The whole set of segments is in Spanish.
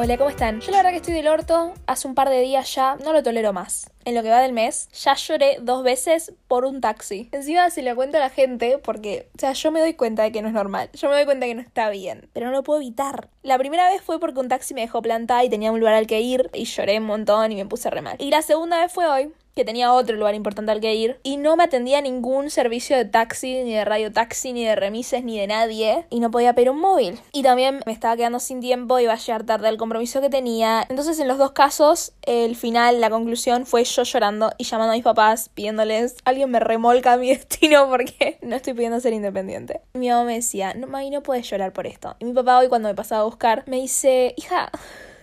Hola, ¿cómo están? Yo la verdad que estoy del orto, hace un par de días ya no lo tolero más. En lo que va del mes, ya lloré dos veces por un taxi. Encima se lo cuento a la gente porque, o sea, yo me doy cuenta de que no es normal. Yo me doy cuenta de que no está bien, pero no lo puedo evitar. La primera vez fue porque un taxi me dejó plantada y tenía un lugar al que ir y lloré un montón y me puse re mal. Y la segunda vez fue hoy, que tenía otro lugar importante al que ir y no me atendía ningún servicio de taxi, ni de radio taxi, ni de remises, ni de nadie y no podía pedir un móvil. Y también me estaba quedando sin tiempo, iba a llegar tarde al compromiso que tenía. Entonces en los dos casos, el final, la conclusión fue yo llorando y llamando a mis papás pidiéndoles, alguien me remolca mi destino porque no estoy pudiendo ser independiente. Mi mamá me decía, no, mami, no puedes llorar por esto. Y mi papá hoy cuando me pasaba a buscar me dice, hija,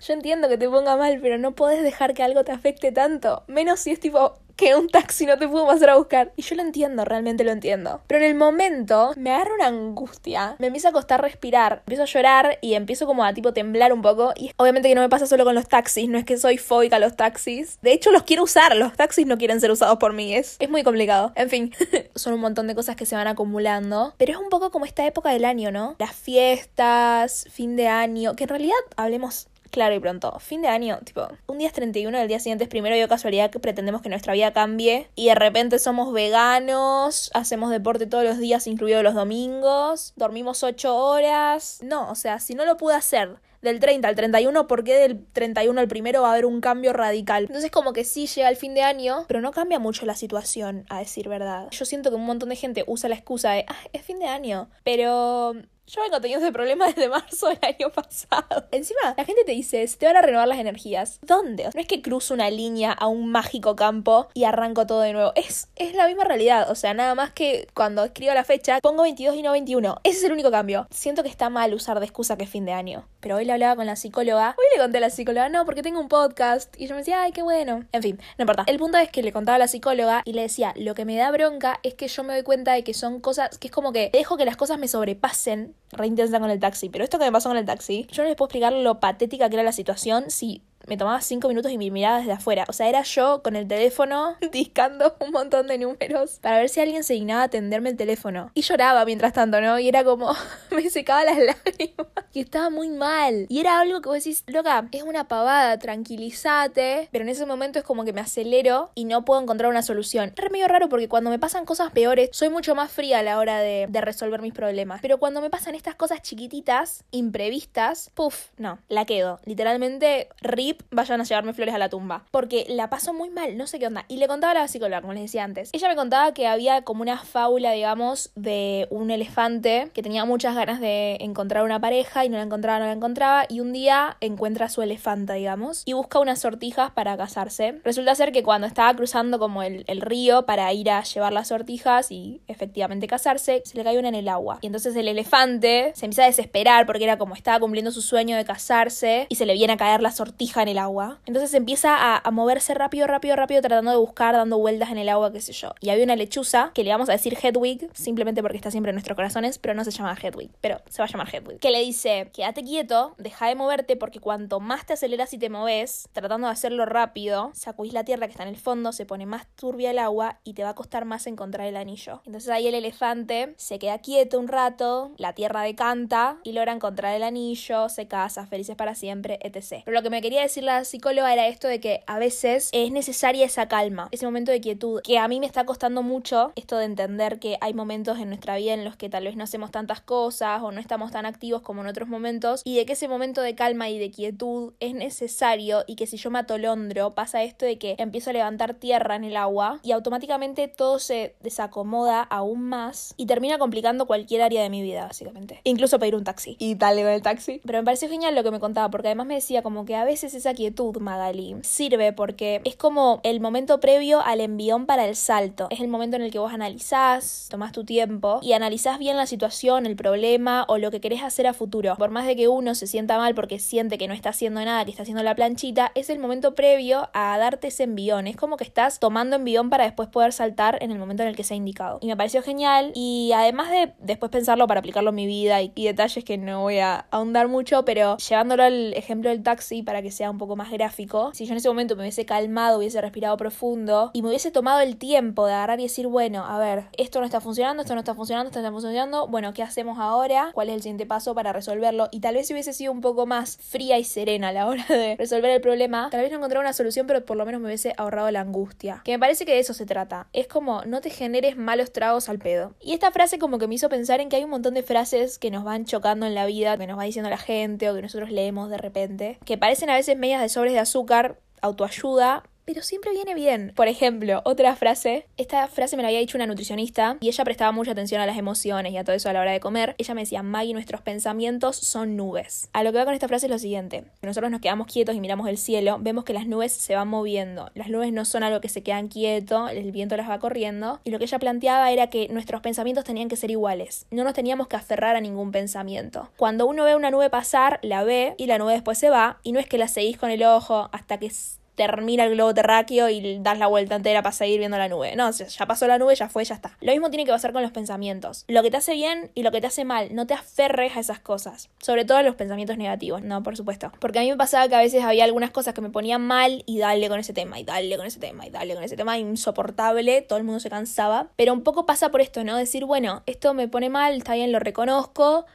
yo entiendo que te ponga mal, pero no puedes dejar que algo te afecte tanto. Menos si es tipo que un taxi no te pudo pasar a buscar. Y yo lo entiendo, realmente lo entiendo. Pero en el momento me agarra una angustia. Me empieza a costar respirar. Empiezo a llorar y empiezo como a tipo temblar un poco. Y obviamente que no me pasa solo con los taxis. No es que soy fóbica a los taxis. De hecho, los quiero usar. Los taxis no quieren ser usados por mí. Es, es muy complicado. En fin, son un montón de cosas que se van acumulando. Pero es un poco como esta época del año, ¿no? Las fiestas, fin de año. Que en realidad hablemos Claro y pronto. Fin de año, tipo, un día es 31, el día siguiente es primero y casualidad que pretendemos que nuestra vida cambie y de repente somos veganos, hacemos deporte todos los días, incluidos los domingos, dormimos 8 horas. No, o sea, si no lo pude hacer del 30 al 31, ¿por qué del 31 al primero va a haber un cambio radical? Entonces como que sí llega el fin de año, pero no cambia mucho la situación, a decir verdad. Yo siento que un montón de gente usa la excusa de, ah, es fin de año, pero yo vengo teniendo ese problema desde marzo del año pasado. Encima, la gente te dice, te van a renovar las energías. ¿Dónde? No es que cruzo una línea a un mágico campo y arranco todo de nuevo. Es, es la misma realidad. O sea, nada más que cuando escribo la fecha, pongo 22 y no 21. Ese es el único cambio. Siento que está mal usar de excusa que es fin de año. Pero hoy le hablaba con la psicóloga. Hoy le conté a la psicóloga, no, porque tengo un podcast. Y yo me decía, ay, qué bueno. En fin, no importa. El punto es que le contaba a la psicóloga y le decía, lo que me da bronca es que yo me doy cuenta de que son cosas, que es como que dejo que las cosas me sobrepasen re intensa con el taxi. Pero esto que me pasó con el taxi, yo no les puedo explicar lo patética que era la situación si me tomaba cinco minutos y me miraba desde afuera. O sea, era yo con el teléfono discando un montón de números para ver si alguien se dignaba a atenderme el teléfono. Y lloraba mientras tanto, ¿no? Y era como, me secaba las lágrimas. Y estaba muy mal. Y era algo que vos decís, loca, es una pavada, tranquilízate. Pero en ese momento es como que me acelero y no puedo encontrar una solución. Es medio raro porque cuando me pasan cosas peores, soy mucho más fría a la hora de, de resolver mis problemas. Pero cuando me pasan estas cosas chiquititas, imprevistas, puff, no, la quedo. Literalmente, rip vayan a llevarme flores a la tumba. Porque la pasó muy mal, no sé qué onda. Y le contaba la psicóloga, como les decía antes. Ella me contaba que había como una fábula, digamos, de un elefante que tenía muchas ganas de encontrar una pareja y no la encontraba, no la encontraba. Y un día encuentra a su elefanta, digamos, y busca unas sortijas para casarse. Resulta ser que cuando estaba cruzando como el, el río para ir a llevar las sortijas y efectivamente casarse, se le cayó una en el agua. Y entonces el elefante se empieza a desesperar porque era como estaba cumpliendo su sueño de casarse y se le viene a caer la sortija en el agua. Entonces empieza a, moverse rápido, rápido, rápido, tratando de buscar, dando vueltas en el agua, qué sé yo. Y había una lechuza, que le vamos a decir Hedwig, simplemente porque está siempre en nuestros corazones, pero no se llama Hedwig, pero se va a llamar Hedwig. Que le dice, quédate quieto, deja de moverte, porque cuanto más te aceleras y te moves, tratando de hacerlo rápido, sacudís la tierra que está en el fondo, se pone más turbia el agua y te va a costar más encontrar el anillo. Entonces ahí el elefante se queda quieto un rato, la tierra decanta y logra encontrar el anillo, se casa, felices para siempre, etc. Pero lo que me quería decir la psicóloga era esto de que a veces es necesaria esa calma, ese momento de quietud, que a mí me está costando mucho esto de entender que hay momentos en nuestra vida en los que tal vez no hacemos tantas cosas o no estamos tan activos como en otros momentos y de que ese momento de calma y de quietud es necesario y que si yo me atolondro pasa esto de que empiezo a levantar tierra en el agua y automáticamente todo se desacomoda aún más y termina complicando cualquier área de mi vida básicamente. Incluso pedir un taxi. Y tal con el taxi. Pero me pareció genial lo que me contaba porque además me decía como que a veces esa quietud, Magali, sirve porque es como el momento previo al envión para el salto. Es el momento en el que vos analizás, tomás tu tiempo y analizás bien la situación, el problema o lo que querés hacer a futuro. Por más de que uno se sienta mal porque siente que no está haciendo nada, que está haciendo la planchita, es el momento previo a darte ese envión. Es como que estás tomando envión para después poder saltar en el momento en el que se ha indicado. Y me pareció genial y además de después pensarlo para aplicarlo en mi vida y, y detalles que no voy a ahondar mucho, pero llevándolo al ejemplo del taxi para que sea un poco más gráfico, si yo en ese momento me hubiese calmado, hubiese respirado profundo y me hubiese tomado el tiempo de agarrar y decir, bueno, a ver, esto no está funcionando, esto no está funcionando, esto no está funcionando, bueno, ¿qué hacemos ahora? ¿Cuál es el siguiente paso para resolverlo? Y tal vez si hubiese sido un poco más fría y serena a la hora de resolver el problema, tal vez no encontrara una solución, pero por lo menos me hubiese ahorrado la angustia. Que me parece que de eso se trata. Es como no te generes malos tragos al pedo. Y esta frase como que me hizo pensar en que hay un montón de frases que nos van chocando en la vida, que nos va diciendo la gente o que nosotros leemos de repente, que parecen a veces medias de sobres de azúcar, autoayuda, pero siempre viene bien. Por ejemplo, otra frase, esta frase me la había dicho una nutricionista y ella prestaba mucha atención a las emociones y a todo eso a la hora de comer. Ella me decía, Maggie, nuestros pensamientos son nubes. A lo que va con esta frase es lo siguiente, nosotros nos quedamos quietos y miramos el cielo, vemos que las nubes se van moviendo. Las nubes no son algo que se quedan quietos, el viento las va corriendo. Y lo que ella planteaba era que nuestros pensamientos tenían que ser iguales. No nos teníamos que aferrar a ningún pensamiento. Cuando uno ve una nube pasar, la ve y la nube después se va y no es que la seguís con el ojo hasta que termina el globo terráqueo y das la vuelta entera para seguir viendo la nube. No, ya pasó la nube, ya fue, ya está. Lo mismo tiene que pasar con los pensamientos. Lo que te hace bien y lo que te hace mal. No te aferres a esas cosas. Sobre todo a los pensamientos negativos, no, por supuesto. Porque a mí me pasaba que a veces había algunas cosas que me ponían mal y dale con ese tema, y dale con ese tema, y dale con ese tema, insoportable, todo el mundo se cansaba. Pero un poco pasa por esto, ¿no? Decir, bueno, esto me pone mal, está bien, lo reconozco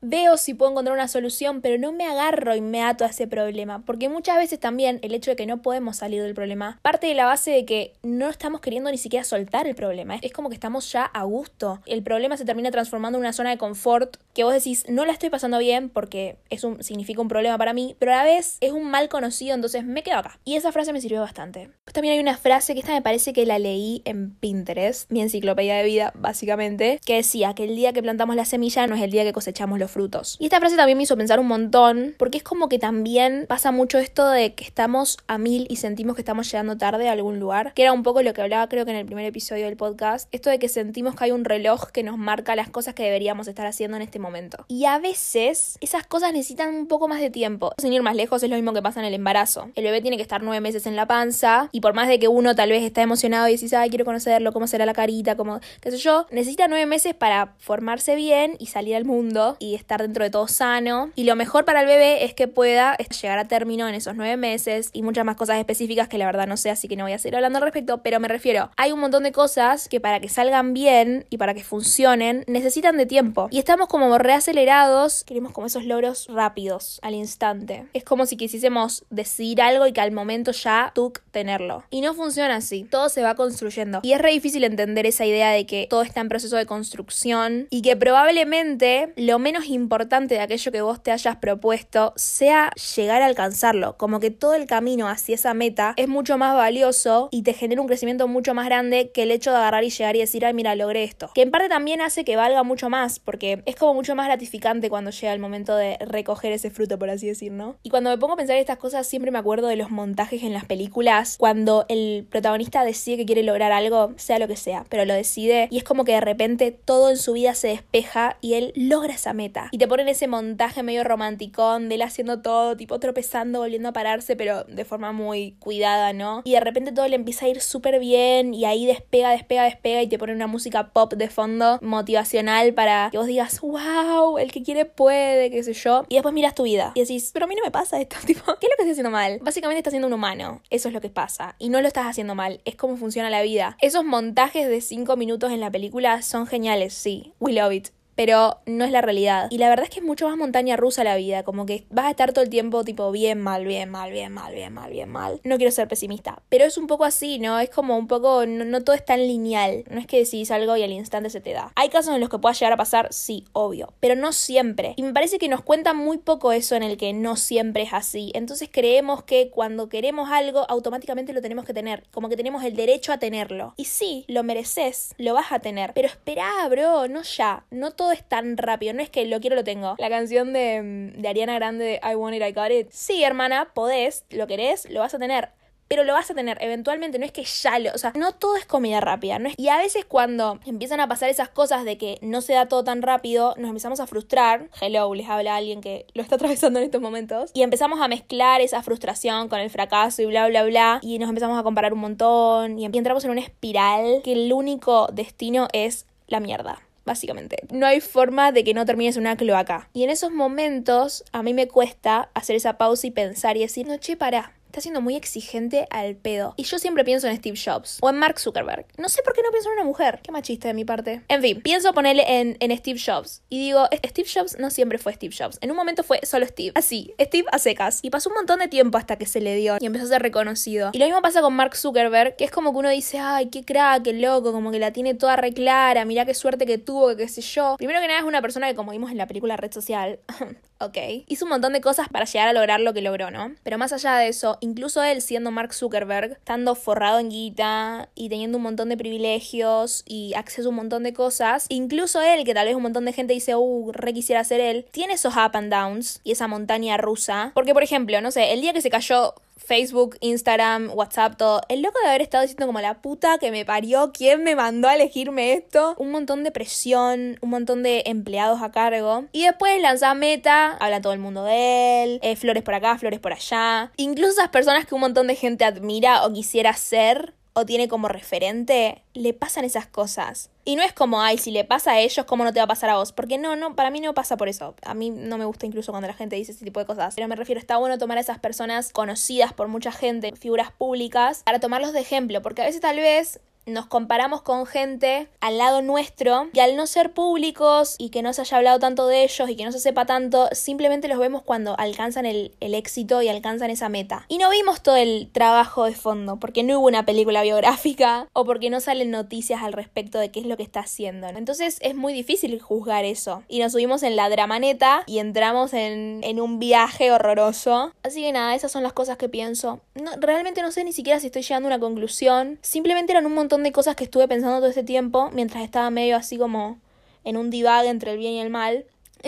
veo si puedo encontrar una solución, pero no me agarro y me ato a ese problema, porque muchas veces también el hecho de que no podemos salir del problema parte de la base de que no estamos queriendo ni siquiera soltar el problema, es como que estamos ya a gusto. El problema se termina transformando en una zona de confort que vos decís, no la estoy pasando bien porque es un, significa un problema para mí, pero a la vez es un mal conocido, entonces me quedo acá. Y esa frase me sirvió bastante. También hay una frase que esta me parece que la leí en Pinterest, mi enciclopedia de vida, básicamente, que decía que el día que plantamos la semilla no es el día que cosechamos los frutos. Y esta frase también me hizo pensar un montón, porque es como que también pasa mucho esto de que estamos a mil y sentimos que estamos llegando tarde a algún lugar, que era un poco lo que hablaba creo que en el primer episodio del podcast, esto de que sentimos que hay un reloj que nos marca las cosas que deberíamos estar haciendo en este momento. Y a veces esas cosas necesitan un poco más de tiempo. Sin ir más lejos es lo mismo que pasa en el embarazo. El bebé tiene que estar nueve meses en la panza y por más de que uno tal vez está emocionado y dice, ay, quiero conocerlo, cómo será la carita, como, qué sé yo, necesita nueve meses para formarse bien y salir al mundo y estar dentro de todo sano. Y lo mejor para el bebé es que pueda llegar a término en esos nueve meses y muchas más cosas específicas que la verdad no sé, así que no voy a seguir hablando al respecto, pero me refiero, hay un montón de cosas que para que salgan bien y para que funcionen necesitan de tiempo. Y estamos como reacelerados, queremos como esos logros rápidos, al instante. Es como si quisiésemos decidir algo y que al momento ya tú tenerlo. Y no funciona así, todo se va construyendo. Y es re difícil entender esa idea de que todo está en proceso de construcción y que probablemente lo menos importante de aquello que vos te hayas propuesto sea llegar a alcanzarlo, como que todo el camino hacia esa meta es mucho más valioso y te genera un crecimiento mucho más grande que el hecho de agarrar y llegar y decir, ay, mira, logré esto. Que en parte también hace que valga mucho más, porque es como mucho más gratificante cuando llega el momento de recoger ese fruto, por así decir, ¿no? Y cuando me pongo a pensar en estas cosas, siempre me acuerdo de los montajes en las películas, cuando el protagonista decide que quiere lograr algo, sea lo que sea, pero lo decide y es como que de repente todo en su vida se despeja y él logra esa meta. Y te en ese montaje medio romanticón de él haciendo todo, tipo tropezando, volviendo a pararse, pero de forma muy cuidada, ¿no? Y de repente todo le empieza a ir súper bien y ahí despega, despega, despega y te pone una música pop de fondo motivacional para que vos digas, wow, el que quiere puede, qué sé yo. Y después miras tu vida y decís, pero a mí no me pasa esto, tipo, ¿qué es lo que estoy haciendo mal? Básicamente estás siendo un humano, eso es lo que pasa. Y no lo estás haciendo mal, es como funciona la vida. Esos montajes de 5 minutos en la película son geniales, sí, we love it pero no es la realidad. Y la verdad es que es mucho más montaña rusa la vida, como que vas a estar todo el tiempo tipo bien, mal, bien, mal, bien, mal, bien, mal, bien, mal. No quiero ser pesimista, pero es un poco así, ¿no? Es como un poco, no, todo es tan lineal, no es que decís algo y al instante se te da. Hay casos en los que pueda llegar a pasar, sí, obvio, pero no siempre. Y me parece que nos cuenta muy poco eso en el que no siempre es así. Entonces creemos que cuando queremos algo, automáticamente lo tenemos que tener, como que tenemos el derecho a tenerlo. Y sí, lo mereces, lo vas a tener, pero espera, bro, no ya, no todo es tan rápido, no es que lo quiero, lo tengo. La canción de, de Ariana Grande de I Want It, I Got It. Sí, hermana, podés, lo querés, lo vas a tener pero lo vas a tener eventualmente, no es que ya lo, o sea, no todo es comida rápida, ¿no? y a veces cuando empiezan a pasar esas cosas de que no se da todo tan rápido, nos empezamos a frustrar, hello, les habla alguien que lo está atravesando en estos momentos, y empezamos a mezclar esa frustración con el fracaso y bla, bla, bla, y nos empezamos a comparar un montón, y entramos en una espiral que el único destino es la mierda básicamente. No hay forma de que no termines una cloaca. Y en esos momentos a mí me cuesta hacer esa pausa y pensar y decir, no, che, para, está siendo muy exigente al pedo. Y yo siempre pienso en Steve Jobs o en Mark Zuckerberg. No sé por qué no pienso en una mujer. Qué machista de mi parte. En fin, pienso ponerle en, en Steve Jobs. Y digo, Steve Jobs no siempre fue Steve Jobs. En un momento fue solo Steve. Así, Steve a secas. Y pasó un montón de tiempo hasta que se le dio y empezó a ser reconocido. Y lo mismo pasa con Mark Zuckerberg, que es como que uno dice, ay, qué crack, qué loco, como que la tiene toda reclara, mirá qué suerte que tuvo, que qué sé yo. Primero que nada es una persona que como vimos en la película Red Social, ok, hizo un montón de cosas para llegar a lograr lo que logró, ¿no? Pero más allá de eso, incluso él siendo Mark Zuckerberg, estando forrado en guita y teniendo un montón de privilegios y acceso a un montón de cosas, incluso él, que tal vez un montón de gente dice, uh, re quisiera ser él, tiene esos up and downs y esa montaña rusa. Porque, por ejemplo, no sé, el día que se cayó Facebook, Instagram, WhatsApp, todo. El loco de haber estado diciendo como la puta que me parió, ¿quién me mandó a elegirme esto? Un montón de presión, un montón de empleados a cargo. Y después lanza Meta, habla todo el mundo de él, eh, flores por acá, flores por allá. Incluso esas personas que un montón de gente admira o quisiera ser o tiene como referente, le pasan esas cosas. Y no es como, ay, si le pasa a ellos, ¿cómo no te va a pasar a vos? Porque no, no, para mí no pasa por eso. A mí no me gusta incluso cuando la gente dice ese tipo de cosas. Pero me refiero, está bueno tomar a esas personas conocidas por mucha gente, figuras públicas, para tomarlos de ejemplo. Porque a veces tal vez nos comparamos con gente al lado nuestro y al no ser públicos y que no se haya hablado tanto de ellos y que no se sepa tanto, simplemente los vemos cuando alcanzan el, éxito y alcanzan esa meta. Y no vimos todo el trabajo de fondo, porque no hubo una película biográfica o porque no salen noticias al respecto de qué es lo que está haciendo. Entonces es muy difícil juzgar eso. Y nos subimos en la dramaneta y entramos en, en un viaje horroroso. Así que nada, esas son las cosas que pienso. No, realmente no sé ni siquiera si estoy llegando a una conclusión. Simplemente eran un montón de cosas que estuve pensando todo este tiempo mientras estaba medio así como en un divague entre el bien y el mal.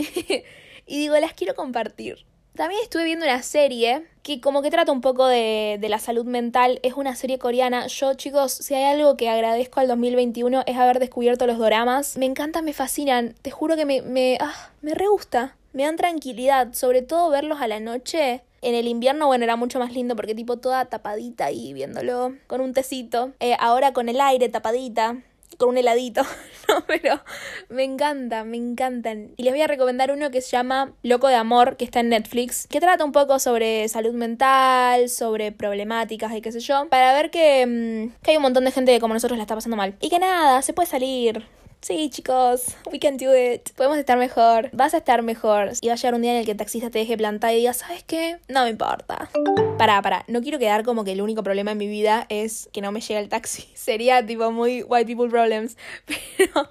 y digo, las quiero compartir. También estuve viendo una serie que como que trata un poco de, de, la salud mental. Es una serie coreana. Yo, chicos, si hay algo que agradezco al 2021 es haber descubierto los doramas. Me encantan, me fascinan. Te juro que me, me, ah, me re gusta. Me dan tranquilidad. Sobre todo verlos a la noche. En el invierno, bueno, era mucho más lindo porque tipo toda tapadita ahí viéndolo con un tecito. Eh, ahora con el aire tapadita, con un heladito. no, pero me encanta, me encantan. Y les voy a recomendar uno que se llama Loco de Amor, que está en Netflix, que trata un poco sobre salud mental, sobre problemáticas y qué sé yo, para ver que, mm, que hay un montón de gente que como nosotros la está pasando mal. Y que nada, se puede salir Sí, chicos, we can do it. Podemos estar mejor. Vas a estar mejor. Y va a llegar un día en el que el taxista te deje plantar y diga, ¿sabes qué? No me importa. Para, para. No quiero quedar como que el único problema en mi vida es que no me llega el taxi. Sería tipo muy white people problems. Pero.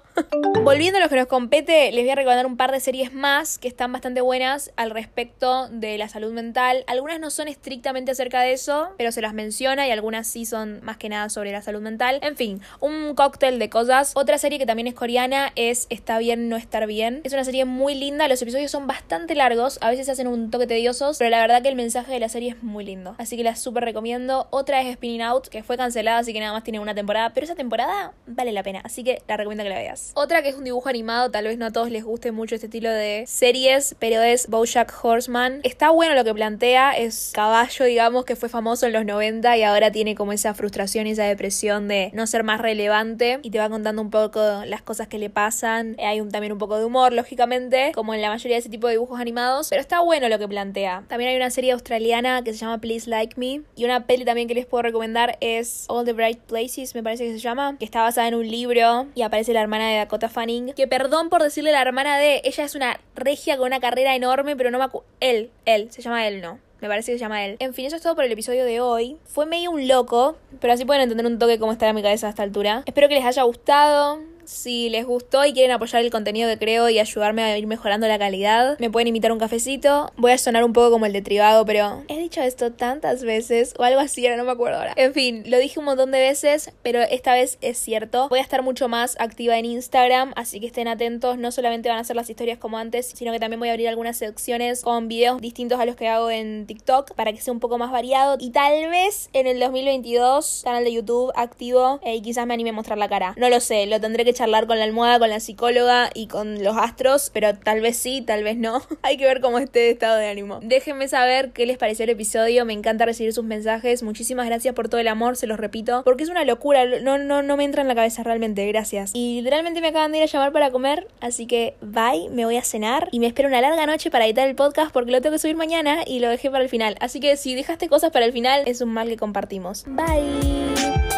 Volviendo a lo que nos compete, les voy a recomendar un par de series más que están bastante buenas al respecto de la salud mental. Algunas no son estrictamente acerca de eso, pero se las menciona y algunas sí son más que nada sobre la salud mental. En fin, un cóctel de cosas. Otra serie que también es coreana es Está bien no estar bien. Es una serie muy linda, los episodios son bastante largos, a veces hacen un toque tediosos, pero la verdad que el mensaje de la serie es muy lindo. Así que la súper recomiendo. Otra es Spinning Out, que fue cancelada, así que nada más tiene una temporada, pero esa temporada vale la pena, así que la recomiendo que la veas. Otra que es un dibujo animado, tal vez no a todos les guste mucho este estilo de series, pero es Bojack Horseman. Está bueno lo que plantea, es caballo, digamos, que fue famoso en los 90 y ahora tiene como esa frustración y esa depresión de no ser más relevante y te va contando un poco las cosas que le pasan. Hay un, también un poco de humor, lógicamente, como en la mayoría de ese tipo de dibujos animados, pero está bueno lo que plantea. También hay una serie australiana que se llama Please Like Me y una peli también que les puedo recomendar es All the Bright Places, me parece que se llama, que está basada en un libro y aparece la hermana de Dakota Fanning, que perdón por decirle la hermana de, ella es una regia con una carrera enorme, pero no me acuerdo, él, él, se llama él, no. Me parece que se llama él. En fin, eso es todo por el episodio de hoy. Fue medio un loco, pero así pueden entender un toque cómo está en mi cabeza a esta altura. Espero que les haya gustado. Si les gustó y quieren apoyar el contenido que creo y ayudarme a ir mejorando la calidad, me pueden invitar un cafecito. Voy a sonar un poco como el de tribado, pero he dicho esto tantas veces o algo así, ahora no me acuerdo ahora. En fin, lo dije un montón de veces, pero esta vez es cierto. Voy a estar mucho más activa en Instagram, así que estén atentos. No solamente van a ser las historias como antes, sino que también voy a abrir algunas secciones con videos distintos a los que hago en TikTok para que sea un poco más variado. Y tal vez en el 2022, canal de YouTube activo eh, y quizás me anime a mostrar la cara. No lo sé, lo tendré que charlar con la almohada, con la psicóloga y con los astros, pero tal vez sí, tal vez no. Hay que ver cómo esté de estado de ánimo. Déjenme saber qué les pareció el episodio, me encanta recibir sus mensajes. Muchísimas gracias por todo el amor, se los repito, porque es una locura, no, no, no me entra en la cabeza realmente, gracias. Y realmente me acaban de ir a llamar para comer, así que bye, me voy a cenar y me espero una larga noche para editar el podcast porque lo tengo que subir mañana y lo dejé para el final. Así que si dejaste cosas para el final, es un mal que compartimos. Bye.